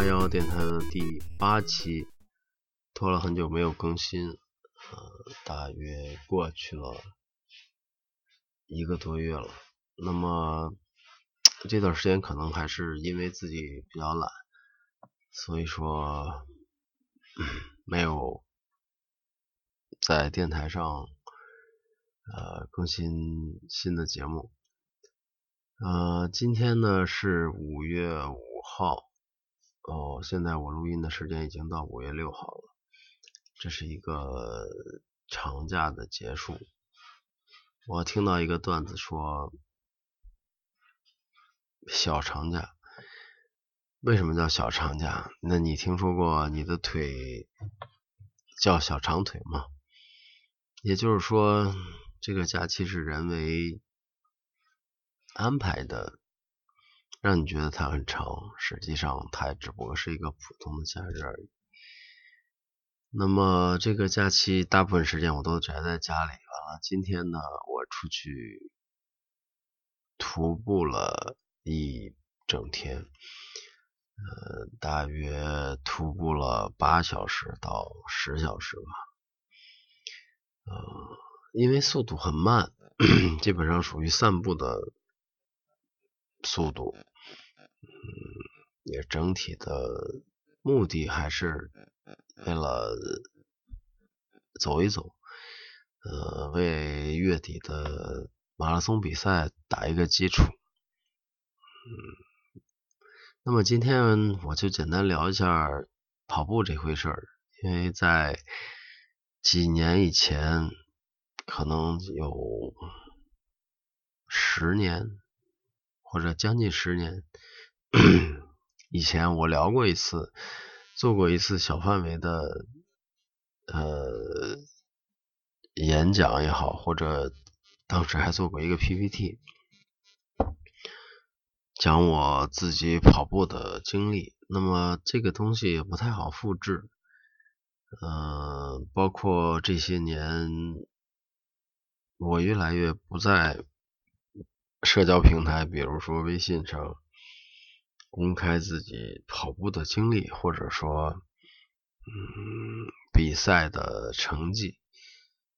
八幺电台的第八期，拖了很久没有更新，呃，大约过去了一个多月了。那么这段时间可能还是因为自己比较懒，所以说没有在电台上呃更新新的节目。呃，今天呢是五月五号，哦，现在我录音的时间已经到五月六号了，这是一个长假的结束。我听到一个段子说，小长假，为什么叫小长假？那你听说过你的腿叫小长腿吗？也就是说，这个假期是人为。安排的让你觉得它很长，实际上它只不过是一个普通的假日而已。那么这个假期大部分时间我都宅在家里。完了，今天呢，我出去徒步了一整天，呃，大约徒步了八小时到十小时吧。呃，因为速度很慢，基本上属于散步的。速度，嗯也整体的目的还是为了走一走，呃，为月底的马拉松比赛打一个基础，嗯，那么今天我就简单聊一下跑步这回事儿，因为在几年以前，可能有十年。或者将近十年 以前，我聊过一次，做过一次小范围的呃演讲也好，或者当时还做过一个 PPT，讲我自己跑步的经历。那么这个东西也不太好复制，嗯，包括这些年我越来越不在。社交平台，比如说微信上公开自己跑步的经历，或者说，嗯，比赛的成绩。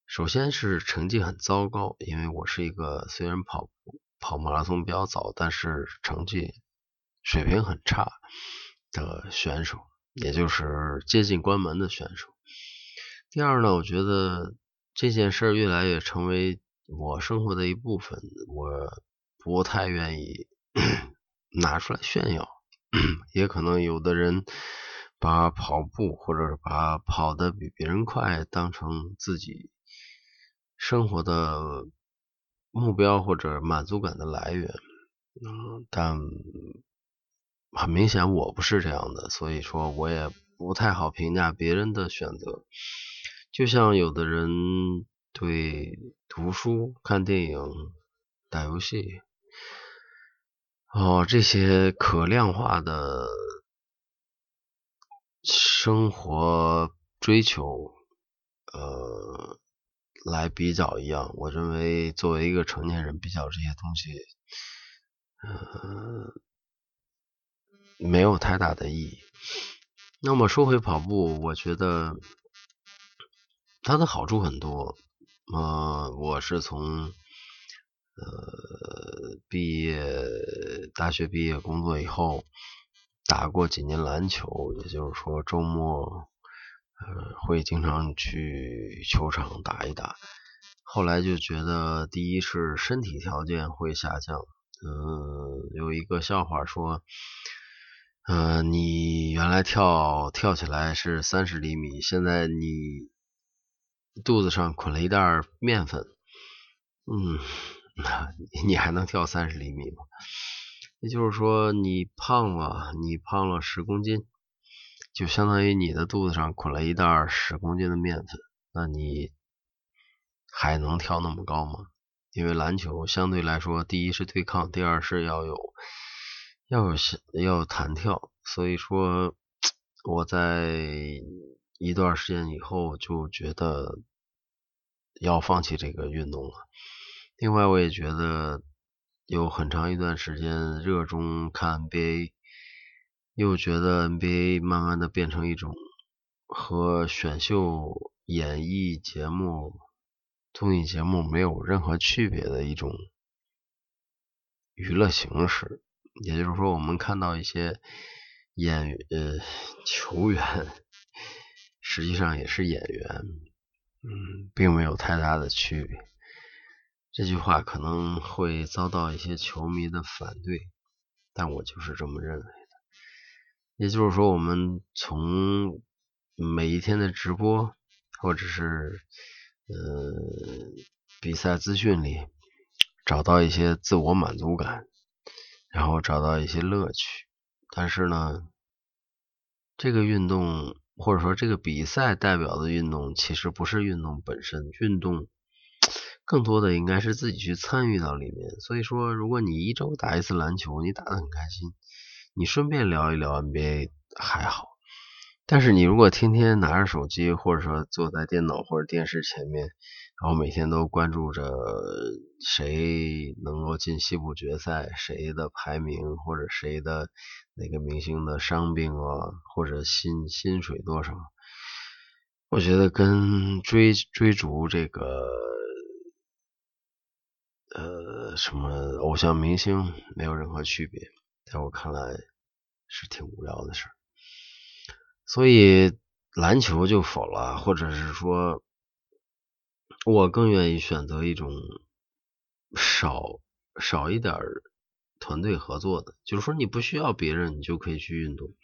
首先是成绩很糟糕，因为我是一个虽然跑跑马拉松比较早，但是成绩水平很差的选手，也就是接近关门的选手。第二呢，我觉得这件事越来越成为我生活的一部分，我。不太愿意拿出来炫耀，也可能有的人把跑步或者把跑的比别人快当成自己生活的目标或者满足感的来源，嗯，但很明显我不是这样的，所以说我也不太好评价别人的选择。就像有的人对读书、看电影、打游戏。哦，这些可量化的生活追求，呃，来比较一样，我认为作为一个成年人比较这些东西，呃，没有太大的意义。那么说回跑步，我觉得它的好处很多。呃，我是从。呃，毕业，大学毕业工作以后，打过几年篮球，也就是说周末，呃，会经常去球场打一打。后来就觉得，第一是身体条件会下降。嗯，有一个笑话说，呃，你原来跳跳起来是三十厘米，现在你肚子上捆了一袋面粉，嗯。那 你还能跳三十厘米吗？也就是说，你胖了，你胖了十公斤，就相当于你的肚子上捆了一袋十公斤的面粉。那你还能跳那么高吗？因为篮球相对来说，第一是对抗，第二是要有要有要有弹跳。所以说，我在一段时间以后就觉得要放弃这个运动了。另外，我也觉得有很长一段时间热衷看 NBA，又觉得 NBA 慢慢的变成一种和选秀、演艺节目、综艺节目没有任何区别的一种娱乐形式。也就是说，我们看到一些演呃球员，实际上也是演员，嗯，并没有太大的区别。这句话可能会遭到一些球迷的反对，但我就是这么认为的。也就是说，我们从每一天的直播，或者是呃比赛资讯里，找到一些自我满足感。然后找到一些乐趣，但是呢，这个运动或者说这个比赛代表的运动，其实不是运动本身，运动更多的应该是自己去参与到里面。所以说，如果你一周打一次篮球，你打得很开心，你顺便聊一聊 NBA 还好。但是你如果天天拿着手机，或者说坐在电脑或者电视前面，然后每天都关注着谁能够进西部决赛，谁的排名，或者谁的哪个明星的伤病啊，或者薪薪水多少，我觉得跟追追逐这个呃什么偶像明星没有任何区别，在我看来是挺无聊的事儿。所以篮球就否了，或者是说，我更愿意选择一种少少一点团队合作的，就是说你不需要别人，你就可以去运动。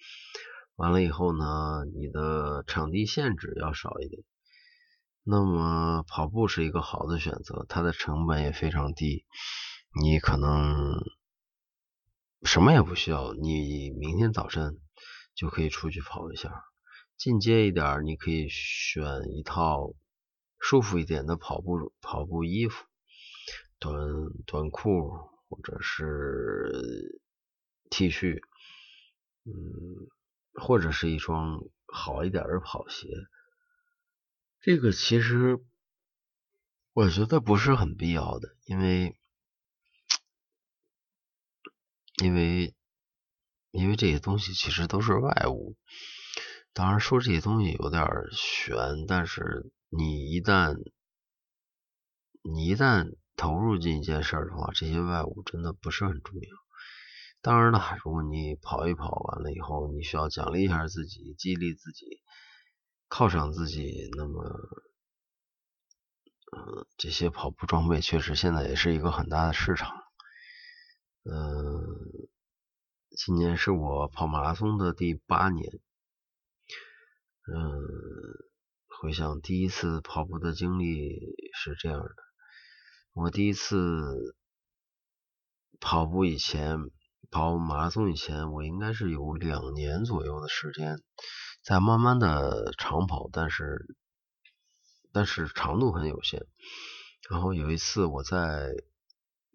完了以后呢，你的场地限制要少一点。那么跑步是一个好的选择，它的成本也非常低，你可能什么也不需要，你明天早晨。就可以出去跑一下，进阶一点，你可以选一套舒服一点的跑步跑步衣服，短短裤或者是 T 恤，嗯，或者是一双好一点的跑鞋。这个其实我觉得不是很必要的，因为因为。因为这些东西其实都是外物，当然说这些东西有点悬，但是你一旦你一旦投入进一件事儿的话，这些外物真的不是很重要。当然了，如果你跑一跑完了以后，你需要奖励一下自己，激励自己，犒赏自己，那么，嗯，这些跑步装备确实现在也是一个很大的市场，嗯。今年是我跑马拉松的第八年，嗯，回想第一次跑步的经历是这样的：我第一次跑步以前，跑马拉松以前，我应该是有两年左右的时间在慢慢的长跑，但是但是长度很有限。然后有一次我在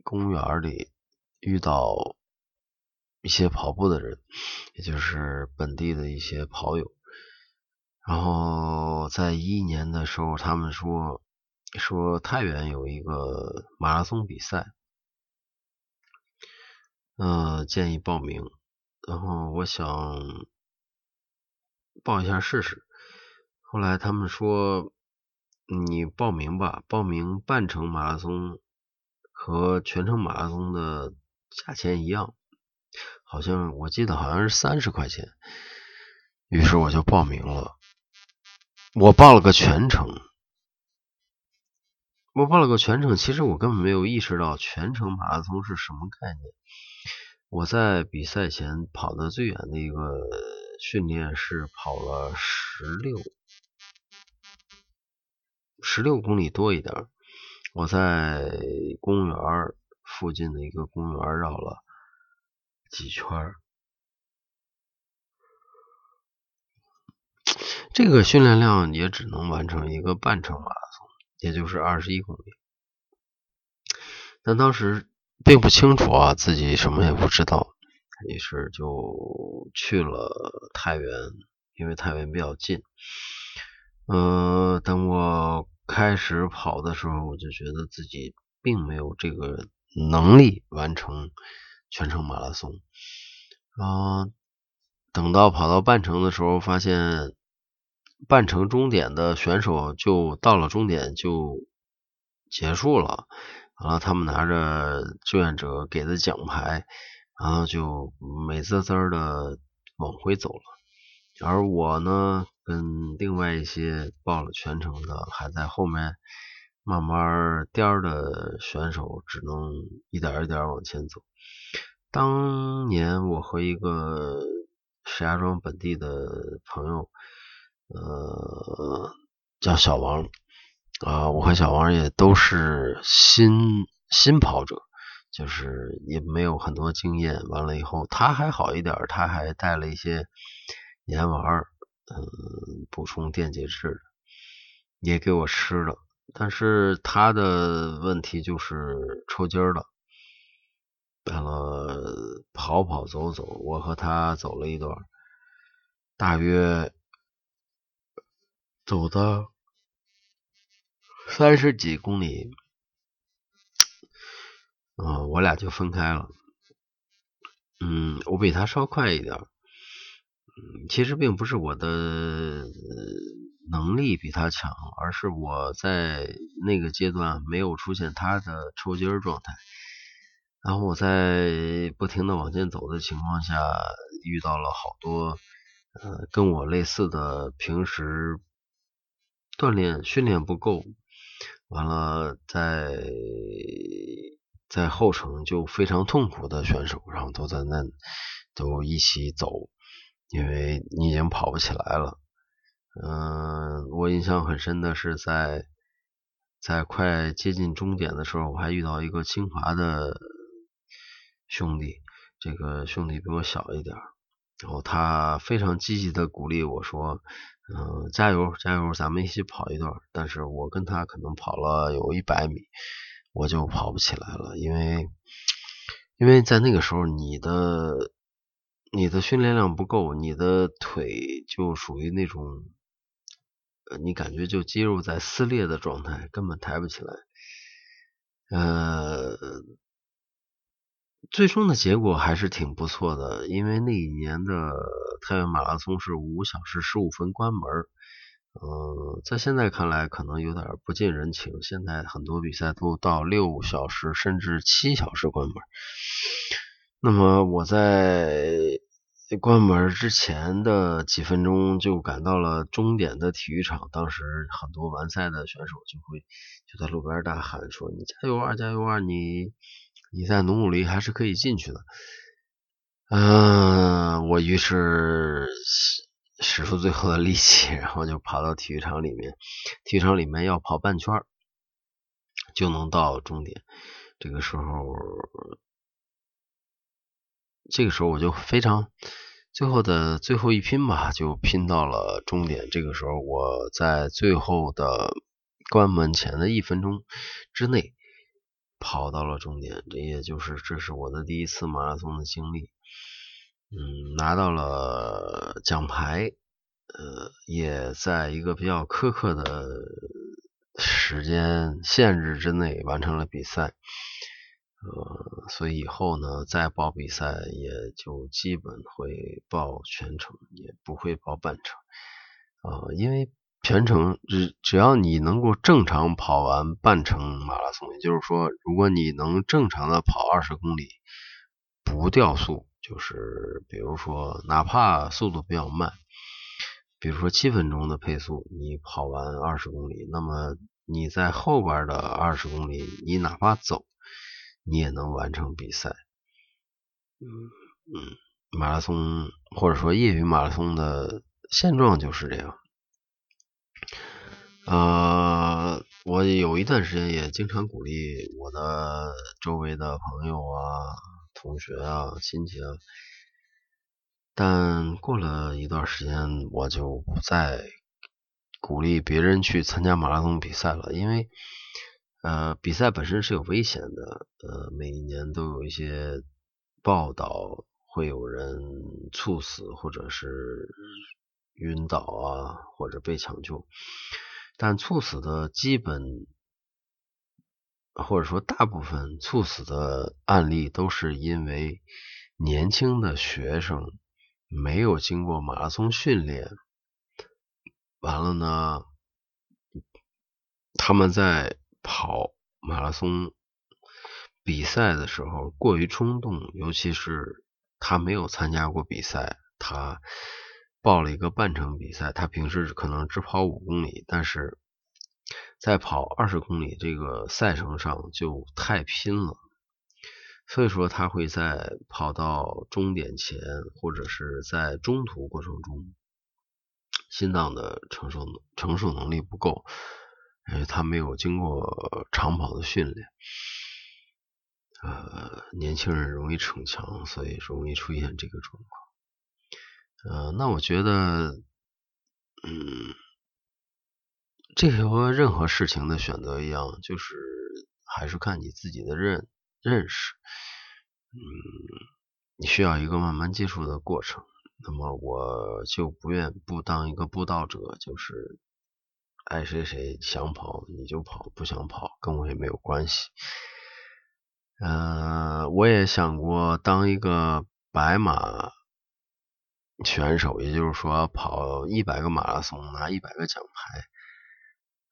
公园里遇到。一些跑步的人，也就是本地的一些跑友，然后在一一年的时候，他们说说太原有一个马拉松比赛，嗯，建议报名。然后我想报一下试试。后来他们说你报名吧，报名半程马拉松和全程马拉松的价钱一样。好像我记得好像是三十块钱，于是我就报名了。我报了个全程，我报了个全程。其实我根本没有意识到全程马拉松是什么概念。我在比赛前跑的最远的一个训练是跑了十六十六公里多一点。我在公园附近的一个公园绕了。几圈，这个训练量也只能完成一个半程马拉松，也就是二十一公里。但当时并不清楚啊，自己什么也不知道，于是就去了太原，因为太原比较近。呃，等我开始跑的时候，我就觉得自己并没有这个能力完成。全程马拉松，啊，等到跑到半程的时候，发现半程终点的选手就到了终点就结束了，然后他们拿着志愿者给的奖牌，然后就美滋滋的往回走了。而我呢，跟另外一些报了全程的还在后面慢慢颠的选手，只能一点一点往前走。当年我和一个。石家庄本地的朋友，呃，叫小王啊，我和小王也都是新新跑者，就是也没有很多经验。完了以后，他还好一点，他还带了一些盐丸，嗯，补充电解质，也给我吃了。但是他的问题就是抽筋了。完了，跑跑走走，我和他走了一段，大约走到三十几公里，嗯，我俩就分开了。嗯，我比他稍快一点，嗯，其实并不是我的能力比他强，而是我在那个阶段没有出现他的抽筋状态。然后我在不停的往前走的情况下，遇到了好多呃跟我类似的，平时锻炼训练不够，完了在在后程就非常痛苦的选手，然后都在那都一起走，因为你已经跑不起来了。嗯，我印象很深的是在在快接近终点的时候，我还遇到一个清华的。兄弟，这个兄弟比我小一点，然后他非常积极的鼓励我说：“嗯，加油，加油，咱们一起跑一段。”但是我跟他可能跑了有一百米，我就跑不起来了，因为因为在那个时候，你的你的训练量不够，你的腿就属于那种，你感觉就肌肉在撕裂的状态，根本抬不起来，呃。最终的结果还是挺不错的，因为那一年的太原马拉松是五小时十五分关门，嗯，在现在看来可能有点不近人情。现在很多比赛都到六小时甚至七小时关门。那么我在关门之前的几分钟就赶到了终点的体育场，当时很多完赛的选手就会就在路边大喊说：“你加油啊，加油啊，你！”你再努努力还是可以进去的。嗯，我于是使出最后的力气，然后就跑到体育场里面。体育场里面要跑半圈就能到终点。这个时候，这个时候我就非常最后的最后一拼吧，就拼到了终点。这个时候我在最后的关门前的一分钟之内。跑到了终点，这也就是这是我的第一次马拉松的经历，嗯，拿到了奖牌，呃，也在一个比较苛刻的时间限制之内完成了比赛，呃，所以以后呢再报比赛也就基本会报全程，也不会报半程，啊，因为。全程只只要你能够正常跑完半程马拉松，也就是说，如果你能正常的跑二十公里不掉速，就是比如说哪怕速度比较慢，比如说七分钟的配速，你跑完二十公里，那么你在后边的二十公里，你哪怕走，你也能完成比赛。嗯嗯，马拉松或者说业余马拉松的现状就是这样。呃，我有一段时间也经常鼓励我的周围的朋友啊、同学啊、亲戚啊，但过了一段时间，我就不再鼓励别人去参加马拉松比赛了，因为呃，比赛本身是有危险的，呃，每一年都有一些报道会有人猝死或者是晕倒啊，或者被抢救。但猝死的基本，或者说大部分猝死的案例都是因为年轻的学生没有经过马拉松训练，完了呢，他们在跑马拉松比赛的时候过于冲动，尤其是他没有参加过比赛，他报了一个半程比赛，他平时可能只跑五公里，但是在跑二十公里这个赛程上就太拼了。所以说，他会在跑到终点前，或者是在中途过程中，心脏的承受承受能力不够，因为他没有经过长跑的训练。呃，年轻人容易逞强，所以容易出现这个状况。呃，那我觉得，嗯，这和任何事情的选择一样，就是还是看你自己的认。认识，嗯，你需要一个慢慢接触的过程。那么我就不愿不当一个布道者，就是爱谁谁想跑你就跑，不想跑跟我也没有关系。呃，我也想过当一个白马选手，也就是说跑一百个马拉松拿一百个奖牌。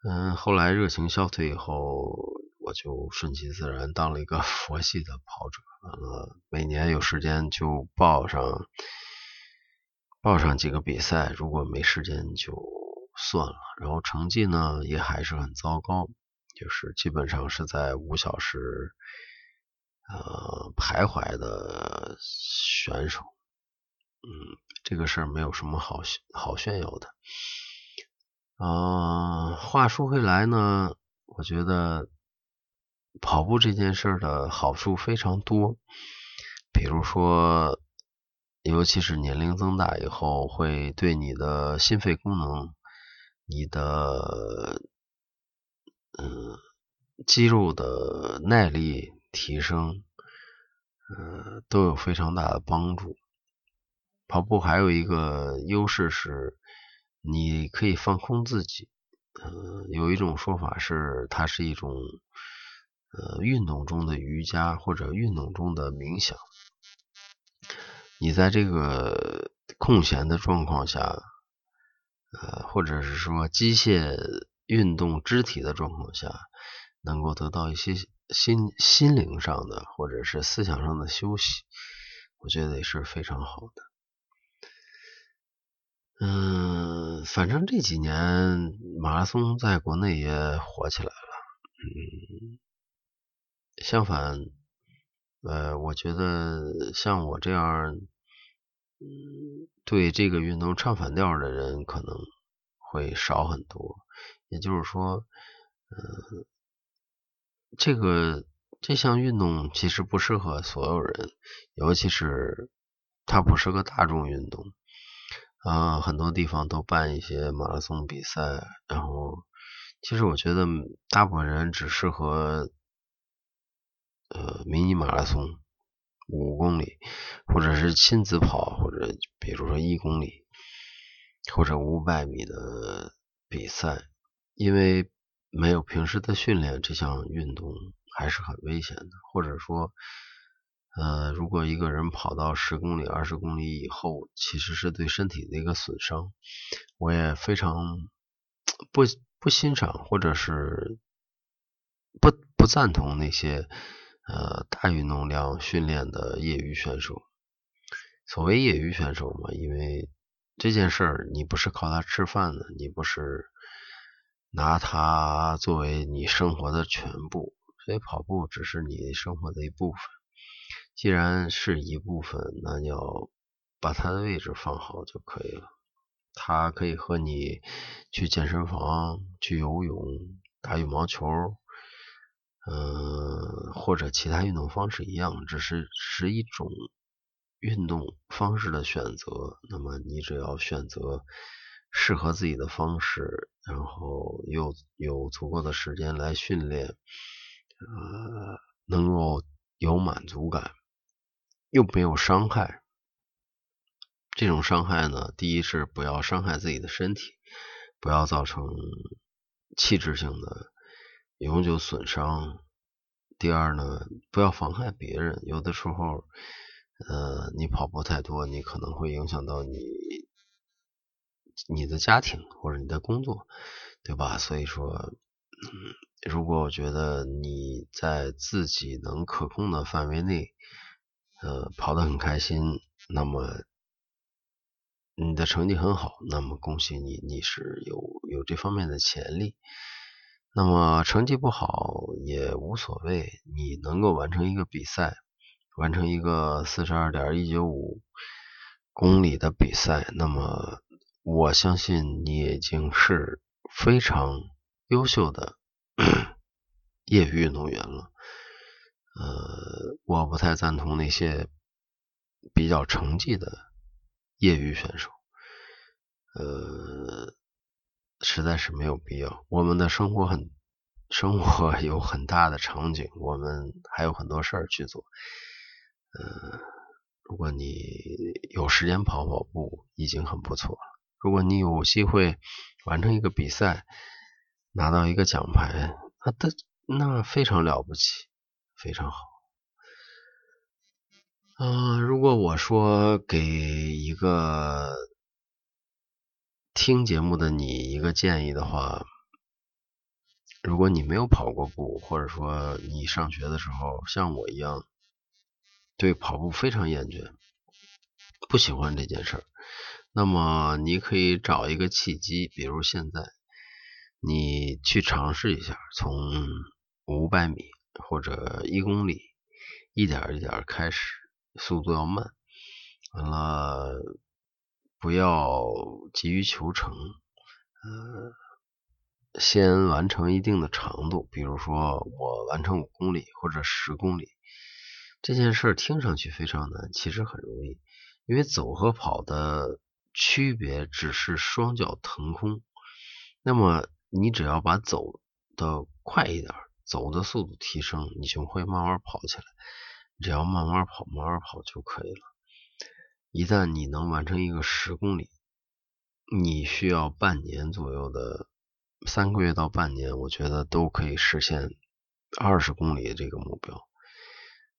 嗯，后来热情消退以后。我就顺其自然当了一个 佛系的跑者，完了每年有时间就报上报上几个比赛，如果没时间就算了。然后成绩呢也还是很糟糕，就是基本上是在五小时呃徘徊的选手。嗯，这个事儿没有什么好好炫耀的。啊，话说回来呢，我觉得。跑步这件事的好处非常多，比如说，尤其是年龄增大以后，会对你的心肺功能、你的嗯肌肉的耐力提升，嗯都有非常大的帮助。跑步还有一个优势是，你可以放空自己。嗯，有一种说法是，它是一种。呃，运动中的瑜伽或者运动中的冥想，你在这个空闲的状况下，呃，或者是说机械运动肢体的状况下，能够得到一些心心灵上的或者是思想上的休息，我觉得也是非常好的。嗯，反正这几年马拉松在国内也火起来了，嗯。相反，呃，我觉得像我这样，嗯，对这个运动唱反调的人可能会少很多。也就是说，嗯，这个这项运动其实不适合所有人，尤其是它不是个大众运动。啊，很多地方都办一些马拉松比赛，然后其实我觉得大部分人只适合。呃，迷你马拉松五公里，或者是亲子跑，或者比如说一公里，或者五百米的比赛，因为没有平时的训练，这项运动还是很危险的。或者说，呃，如果一个人跑到十公里、二十公里以后，其实是对身体的一个损伤。我也非常不不欣赏，或者是不不赞同那些。呃，大运动量训练的业余选手，所谓业余选手嘛，因为这件事儿你不是靠它吃饭的，你不是拿它作为你生活的全部，所以跑步只是你生活的一部分。既然是一部分，那你要把它的位置放好就可以了。它可以和你去健身房、去游泳、打羽毛球。嗯，或者其他运动方式一样，只是是一种运动方式的选择。那么你只要选择适合自己的方式，然后又有足够的时间来训练，呃，能够有满足感，又没有伤害。这种伤害呢，第一是不要伤害自己的身体，不要造成器质性的。永久损伤。第二呢，不要妨害别人。有的时候，呃，你跑步太多，你可能会影响到你你的家庭或者你的工作，对吧？所以说，嗯，如果我觉得你在自己能可控的范围内，呃，跑得很开心，那么你的成绩很好，那么恭喜你，你是有有这方面的潜力。那么成绩不好也无所谓，你能够完成一个比赛。完成一个四十二点一九五公里的比赛，那么我相信你已经是非常优秀的 业余运动员了。呃，我不太赞同那些比较成绩的业余选手，呃，实在是没有必要。我们的生活很，生活有很大的场景，我们还有很多事儿去做。嗯，如果你有时间跑跑步，已经很不错了。如果你有机会完成一个比赛，拿到一个奖牌，那的那非常了不起，非常好。嗯，如果我说给一个听节目的你一个建议的话，如果你没有跑过步，或者说你上学的时候像我一样。对跑步非常厌倦，不喜欢这件事儿。那么你可以找一个契机，比如现在你去尝试一下，从五百米或者一公里，一点一点开始，速度要慢，完了不要急于求成，呃，先完成一定的长度，比如说我完成五公里或者十公里。这件事听上去非常难，其实很容易，因为走和跑的区别只是双脚腾空。那么你只要把走的快一点，走的速度提升，你就会慢慢跑起来。只要慢慢跑，慢慢跑就可以了。一旦你能完成一个十公里，你需要半年左右的三个月到半年，我觉得都可以实现二十公里这个目标。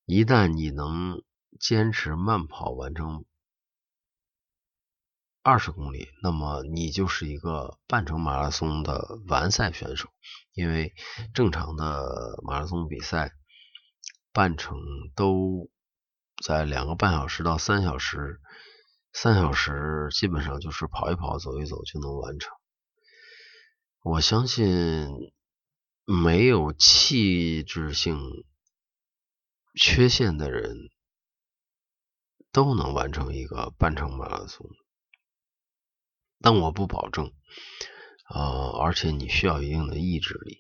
一旦你能坚持慢跑完成二十公里，那么你就是一个半程马拉松的完赛选手。因为正常的马拉松比赛，半程都在两个半小时到三小时，三小时基本上就是跑一跑、走一走就能完成。我相信没有气质性。缺陷的人都能完成一个半程马拉松，但我不保证。呃，而且你需要一定的意志力，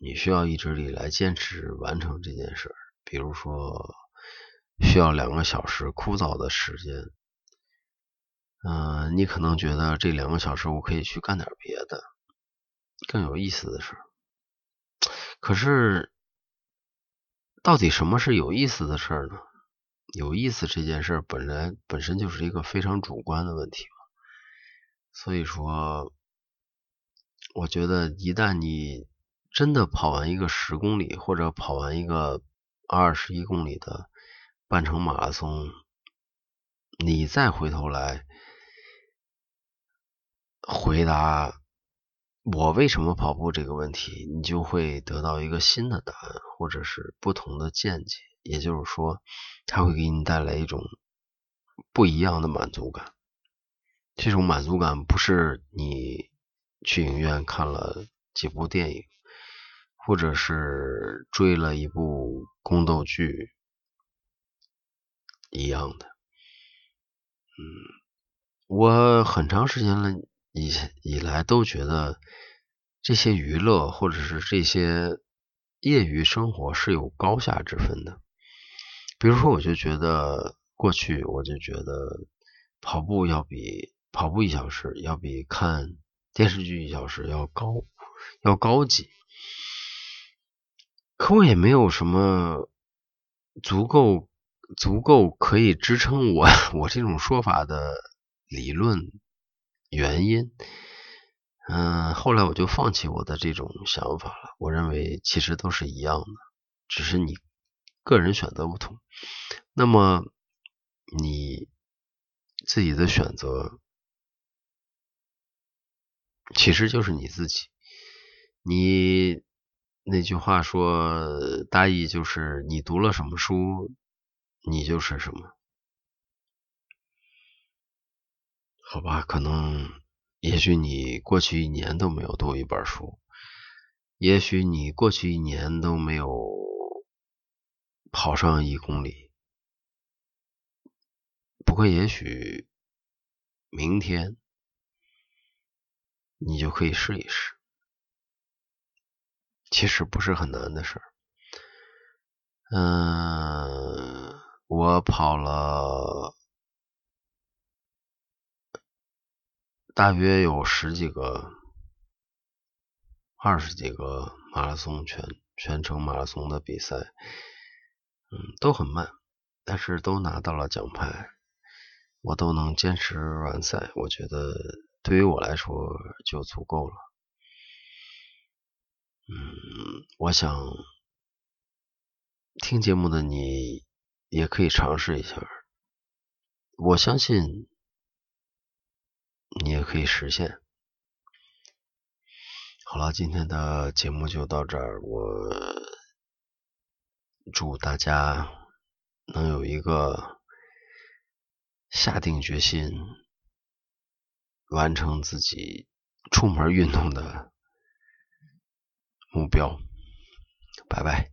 你需要意志力来坚持完成这件事。比如说，需要两个小时枯燥的时间，嗯，你可能觉得这两个小时我可以去干点别的，更有意思的事儿。可是。到底什么是有意思的事儿呢？有意思这件事本来本身就是一个非常主观的问题嘛。所以说，我觉得一旦你真的跑完一个十公里，或者跑完一个二十一公里的半程马拉松，你再回头来回答。我为什么跑步这个问题，你就会得到一个新的答案，或者是不同的见解。也就是说，它会给你带来一种不一样的满足感。这种满足感不是你去影院看了几部电影，或者是追了一部宫斗剧一样的。嗯，我很长时间了。以以来都觉得这些娱乐或者是这些业余生活是有高下之分的。比如说，我就觉得过去我就觉得跑步要比跑步一小时要比看电视剧一小时要高要高级，可我也没有什么足够足够可以支撑我 我这种说法的理论。原因，嗯，后来我就放弃我的这种想法了。我认为其实都是一样的，只是你个人选择不同。那么你自己的选择其实就是你自己。你那句话说，大意就是你读了什么书，你就是什么。好吧，可能也许你过去一年都没有读一本书，也许你过去一年都没有跑上一公里。不过，也许明天你就可以试一试。其实不是很难的事儿。嗯，我跑了大约有十几个、二十几个马拉松全全程马拉松的比赛，嗯，都很慢，但是都拿到了奖牌。我都能坚持完赛，我觉得对于我来说就足够了。嗯，我想听节目的你也可以尝试一下，我相信你也可以实现。好了，今天的节目就到这儿，我祝大家能有一个。下定决心完成自己出门运动的目标，拜拜。